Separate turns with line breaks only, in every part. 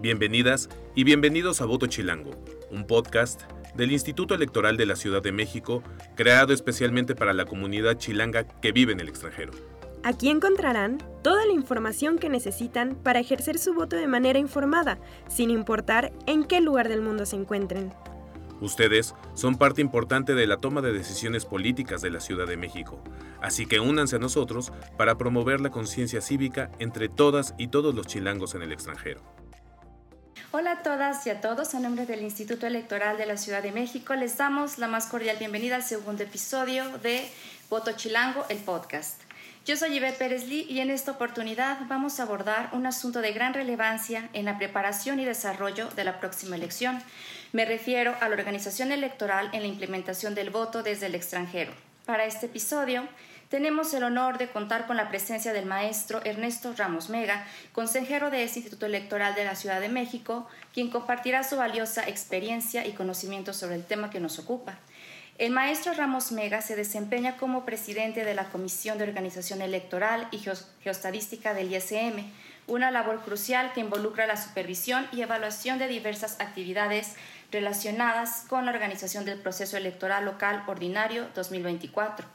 Bienvenidas y bienvenidos a Voto Chilango, un podcast del Instituto Electoral de la Ciudad de México, creado especialmente para la comunidad chilanga que vive en el extranjero.
Aquí encontrarán toda la información que necesitan para ejercer su voto de manera informada, sin importar en qué lugar del mundo se encuentren.
Ustedes son parte importante de la toma de decisiones políticas de la Ciudad de México, así que únanse a nosotros para promover la conciencia cívica entre todas y todos los chilangos en el extranjero.
Hola a todas y a todos, a nombre del Instituto Electoral de la Ciudad de México les damos la más cordial bienvenida al segundo episodio de Voto Chilango, el podcast. Yo soy Ivette Pérez Lee y en esta oportunidad vamos a abordar un asunto de gran relevancia en la preparación y desarrollo de la próxima elección. Me refiero a la organización electoral en la implementación del voto desde el extranjero. Para este episodio tenemos el honor de contar con la presencia del maestro Ernesto Ramos Mega, consejero de este Instituto Electoral de la Ciudad de México, quien compartirá su valiosa experiencia y conocimiento sobre el tema que nos ocupa. El maestro Ramos Mega se desempeña como presidente de la Comisión de Organización Electoral y Geostadística del ISM, una labor crucial que involucra la supervisión y evaluación de diversas actividades relacionadas con la organización del proceso electoral local ordinario 2024.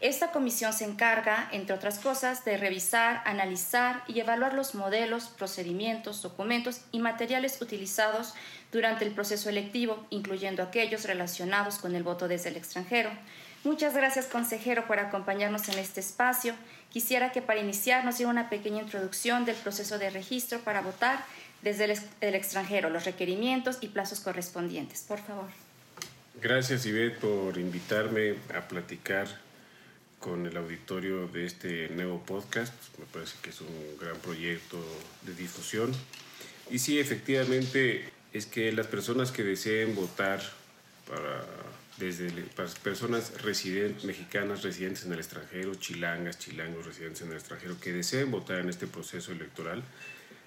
Esta comisión se encarga, entre otras cosas, de revisar, analizar y evaluar los modelos, procedimientos, documentos y materiales utilizados durante el proceso electivo, incluyendo aquellos relacionados con el voto desde el extranjero. Muchas gracias, consejero, por acompañarnos en este espacio. Quisiera que para iniciar nos diera una pequeña introducción del proceso de registro para votar desde el, extranjero, los requerimientos y plazos correspondientes. Por favor.
Gracias, Ivette, por invitarme a platicar con el auditorio de este nuevo podcast. Me parece que es un gran proyecto de difusión. Y sí, efectivamente, es que las personas que deseen votar para desde personas mexicanas residentes en el extranjero, chilangas, chilangos residentes en el extranjero, que deseen votar en este proceso electoral,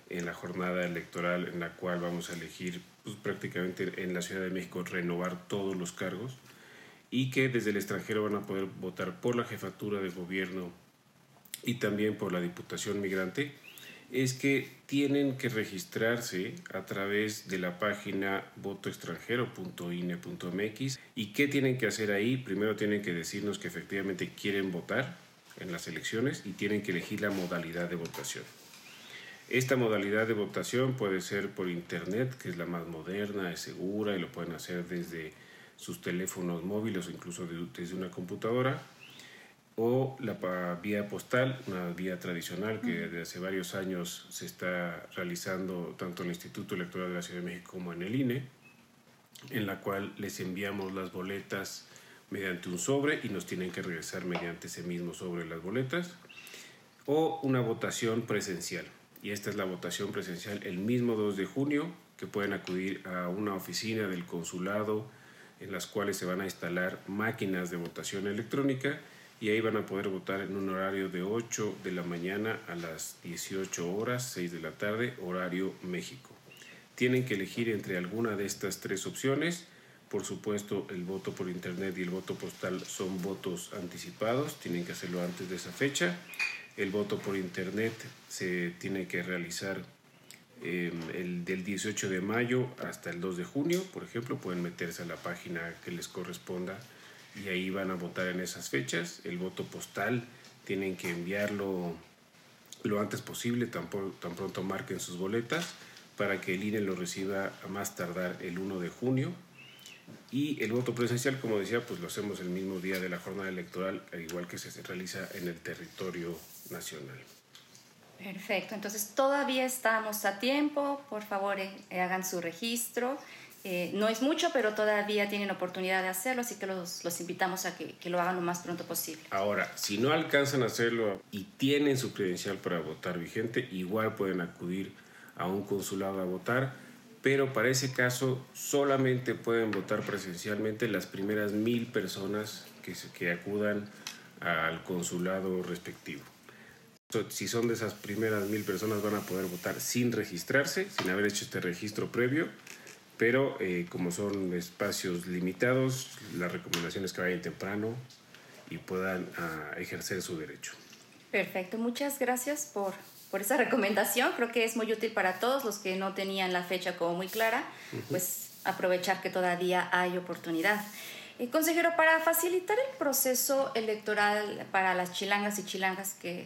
en la jornada electoral en la cual vamos a elegir pues, prácticamente en la Ciudad de México renovar todos los cargos y que desde el extranjero van a poder votar por la jefatura de gobierno y también por la Diputación Migrante, es que tienen que registrarse a través de la página votoextranjero.ine.mx y qué tienen que hacer ahí. Primero tienen que decirnos que efectivamente quieren votar en las elecciones y tienen que elegir la modalidad de votación. Esta modalidad de votación puede ser por internet, que es la más moderna, es segura y lo pueden hacer desde sus teléfonos móviles o incluso desde una computadora, o la vía postal, una vía tradicional que desde hace varios años se está realizando tanto en el Instituto Electoral de la Ciudad de México como en el INE, en la cual les enviamos las boletas mediante un sobre y nos tienen que regresar mediante ese mismo sobre las boletas, o una votación presencial. Y esta es la votación presencial el mismo 2 de junio, que pueden acudir a una oficina del consulado en las cuales se van a instalar máquinas de votación electrónica y ahí van a poder votar en un horario de 8 de la mañana a las 18 horas, 6 de la tarde, horario México. Tienen que elegir entre alguna de estas tres opciones. Por supuesto, el voto por internet y el voto postal son votos anticipados, tienen que hacerlo antes de esa fecha. El voto por internet se tiene que realizar em, el del 18 de mayo hasta el 2 de junio, por ejemplo, pueden meterse a la página que les corresponda y ahí van a votar en esas fechas. El voto postal tienen que enviarlo lo antes posible, tan, tan pronto marquen sus boletas para que el INE lo reciba a más tardar el 1 de junio y el voto presencial, como decía, pues lo hacemos el mismo día de la jornada electoral, al igual que se realiza en el territorio nacional.
Perfecto, entonces todavía estamos a tiempo, por favor eh, hagan su registro. Eh, no es mucho, pero todavía tienen oportunidad de hacerlo, así que los, los invitamos a que, que, lo hagan lo más pronto posible.
Ahora, si no alcanzan a hacerlo y tienen su credencial para votar vigente, igual pueden acudir a un consulado a votar pero para ese caso solamente pueden votar presencialmente las primeras mil personas que, que acudan al consulado respectivo. Si son de esas primeras mil personas van a poder votar sin registrarse, sin haber hecho este registro previo, pero eh, como son espacios limitados, la recomendación es que vayan temprano y puedan ah, ejercer su derecho.
Perfecto, muchas gracias por por esa recomendación. Creo que es muy útil para todos los que no tenían la fecha como muy clara, pues aprovechar que todavía hay oportunidad. Eh, consejero, para facilitar el proceso electoral para las chilangas y chilangas que,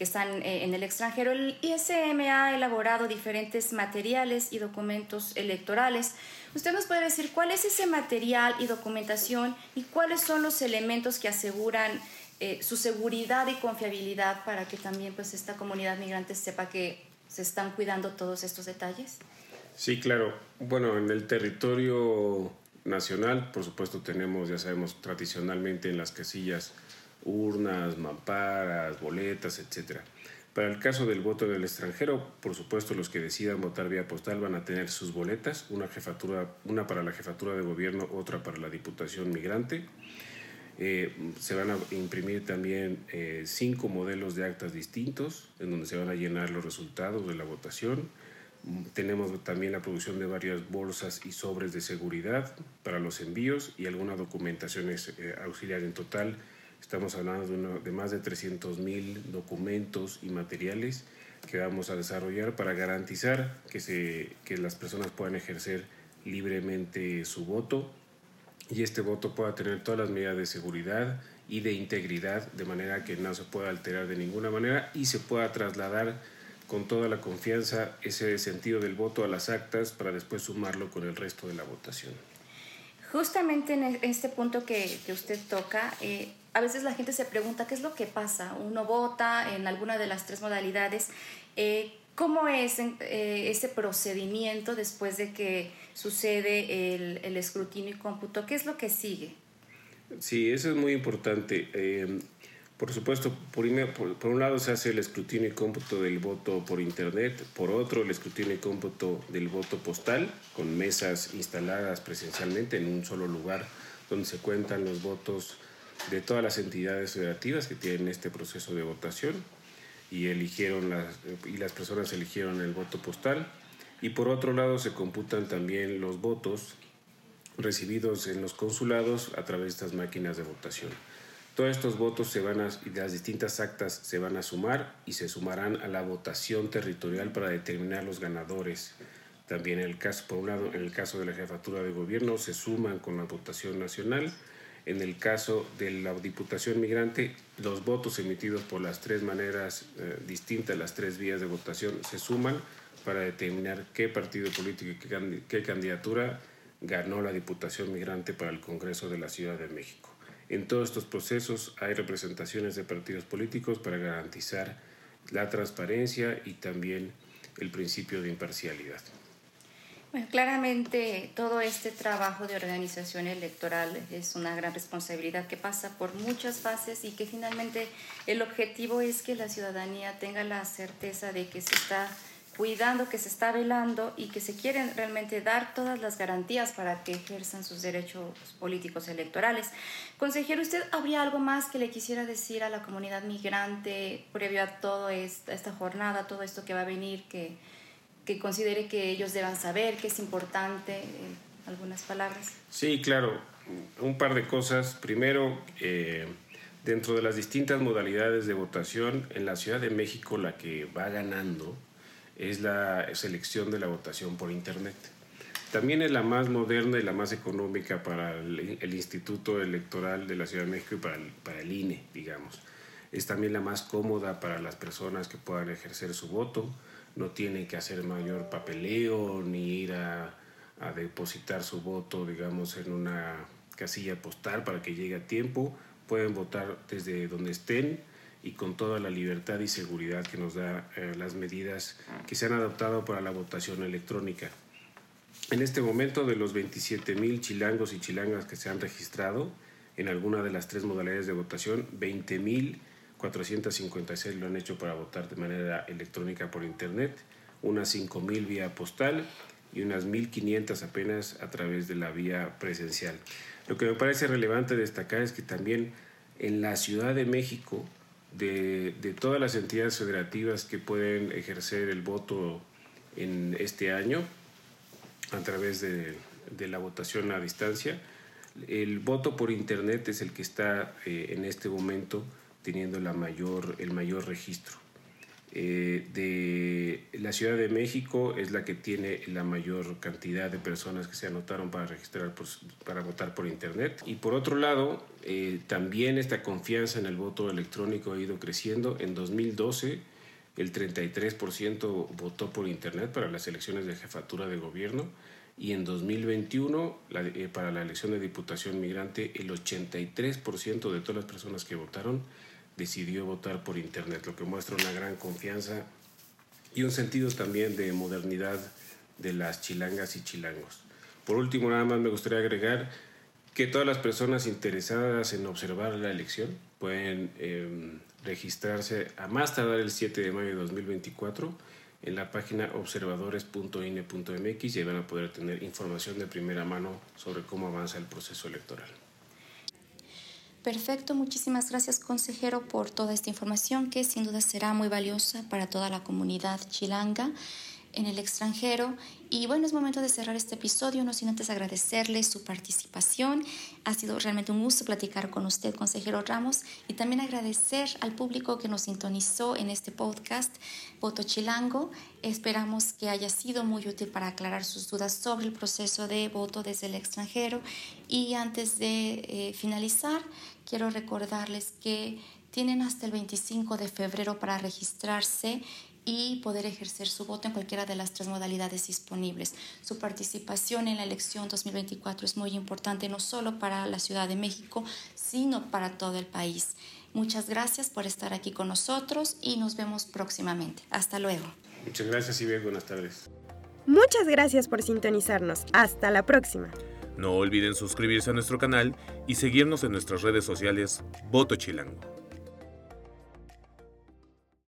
que están eh, en el extranjero, el ISM ha elaborado diferentes materiales y documentos electorales. ¿Usted nos puede decir cuál es ese material y documentación y cuáles son los elementos que aseguran eh, su seguridad y confiabilidad para que también pues, esta comunidad migrante sepa que se están cuidando todos estos detalles?
Sí, claro. Bueno, en el territorio nacional, por supuesto, tenemos, ya sabemos, tradicionalmente en las casillas urnas, mamparas, boletas, etc. Para el caso del voto del extranjero, por supuesto, los que decidan votar vía postal van a tener sus boletas, una jefatura, una para la jefatura de gobierno, otra para la diputación migrante. Eh, se van a imprimir también eh, cinco modelos de actas distintos, en donde se van a llenar los resultados de la votación tenemos también la producción de varias bolsas y sobres de seguridad para los envíos y alguna documentación eh, auxiliar. En total, estamos hablando de, más de 300 mil documentos y materiales que vamos a desarrollar para garantizar que, se, que las personas puedan ejercer libremente su voto y este voto pueda tener todas las medidas de seguridad y de integridad de manera que no se pueda alterar de ninguna manera y se pueda trasladar con toda la confianza ese sentido del voto a las actas para después sumarlo con el resto de la votación.
Justamente en e-, este punto que, que usted toca, eh, a veces la gente se pregunta qué es lo que pasa. Uno vota en alguna de las tres modalidades. Eh, ¿Cómo es eh, ese procedimiento después de que sucede el, el, escrutinio y cómputo? ¿Qué es lo que sigue?
Sí, eso es muy importante. Por supuesto, por, por, un lado se hace el escrutinio y cómputo del voto por Internet, por otro el escrutinio y cómputo del voto postal, con mesas instaladas presencialmente en un solo lugar donde se cuentan los votos de todas las entidades federativas que tienen este proceso de votación y, eligieron las, y las personas eligieron el voto postal. Y por otro lado se computan también los votos recibidos en los consulados a través de estas máquinas de votación. Todos estos votos se van a, y las distintas actas se van a sumar y se sumarán a la votación territorial para determinar los ganadores. También el caso, por un lado, en el caso de la jefatura de gobierno se suman con la votación nacional. En el caso de la diputación migrante, los votos emitidos por las tres maneras eh, distintas, las tres vías de votación, se suman para determinar qué partido político y qué, qué candidatura ganó la diputación migrante para el Congreso de la Ciudad de México. En todos estos procesos hay representaciones de partidos políticos para garantizar la transparencia y también el principio de imparcialidad.
Bueno, claramente todo este trabajo de organización electoral es una gran responsabilidad que pasa por muchas fases y que finalmente el objetivo es que la ciudadanía tenga la certeza de que se está cuidando, que se está velando y que se quieren realmente dar todas las garantías para que ejerzan sus derechos políticos electorales. Consejero, ¿usted habría algo más que le quisiera decir a la comunidad migrante previo a toda esta, jornada, todo esto que va a venir, que, que considere que ellos deban saber, que es importante? Eh, algunas palabras.
Sí, claro. Un par de cosas. Primero, eh, dentro de las distintas modalidades de votación, en la Ciudad de México la que va ganando es la selección de la votación por Internet. También es la más moderna y la más económica para el, Instituto Electoral de la Ciudad de México y para el, para el INE, digamos. Es también la más cómoda para las personas que puedan ejercer su voto. No tienen que hacer mayor papeleo ni ir a, depositar su voto, digamos, en una casilla postal para que llegue a tiempo. Pueden votar desde donde estén y con toda la libertad y seguridad que nos da eh, las medidas que se han adoptado para la votación electrónica. En este momento, de los 27 mil chilangos y chilangas que se han registrado en alguna de las tres modalidades de votación, 20 mil 456 lo han hecho para votar de manera electrónica por Internet, unas 5 mil vía postal y unas 1.500 apenas a través de la vía presencial. Lo que me parece relevante destacar es que también en la Ciudad de México de, de, todas las entidades federativas que pueden ejercer el voto en este año a través de, de la votación a distancia. El voto por Internet es el que está eh, en este momento teniendo la mayor, el mayor registro. Eh, de la Ciudad de México es la que tiene la mayor cantidad de personas que se anotaron para registrar para votar por internet. Y por otro lado eh, también esta confianza en el voto electrónico ha ido creciendo. En 2012 el 33% votó por internet para las elecciones de jefatura de gobierno. Y en 2021 eh, para la elección de diputación migrante el 83% de todas las personas que votaron decidió votar por Internet, lo que muestra una gran confianza y un sentido también de modernidad de las chilangas y chilangos. Por último, nada más me gustaría agregar que todas las personas interesadas en observar la elección pueden em, registrarse a más tardar el 7 de mayo de 2024 en la página observadores.ine.mx y van a poder tener información de primera mano sobre cómo avanza el proceso electoral.
Perfecto, muchísimas gracias consejero por toda esta información que sin duda será muy valiosa para toda la comunidad chilanga en el extranjero. Y bueno, es momento de cerrar este episodio, no sin antes agradecerle su participación. Ha sido realmente un gusto platicar con usted, consejero Ramos, y también agradecer al público que nos sintonizó en este podcast, Voto Chilango. Esperamos que haya sido muy útil para aclarar sus dudas sobre el proceso de voto desde el extranjero. Y antes de eh, finalizar, quiero recordarles que tienen hasta el 25 de febrero para registrarse y poder ejercer su voto en cualquiera de las tres modalidades disponibles. Su participación en la elección 2024 es muy importante no solo para la Ciudad de México, sino para todo el país. Muchas gracias por estar aquí con nosotros y nos vemos próximamente. Hasta luego.
Muchas gracias y bien, buenas tardes.
Muchas gracias por sintonizarnos. Hasta la próxima.
No olviden suscribirse a nuestro canal y seguirnos en nuestras redes sociales Voto Chilango.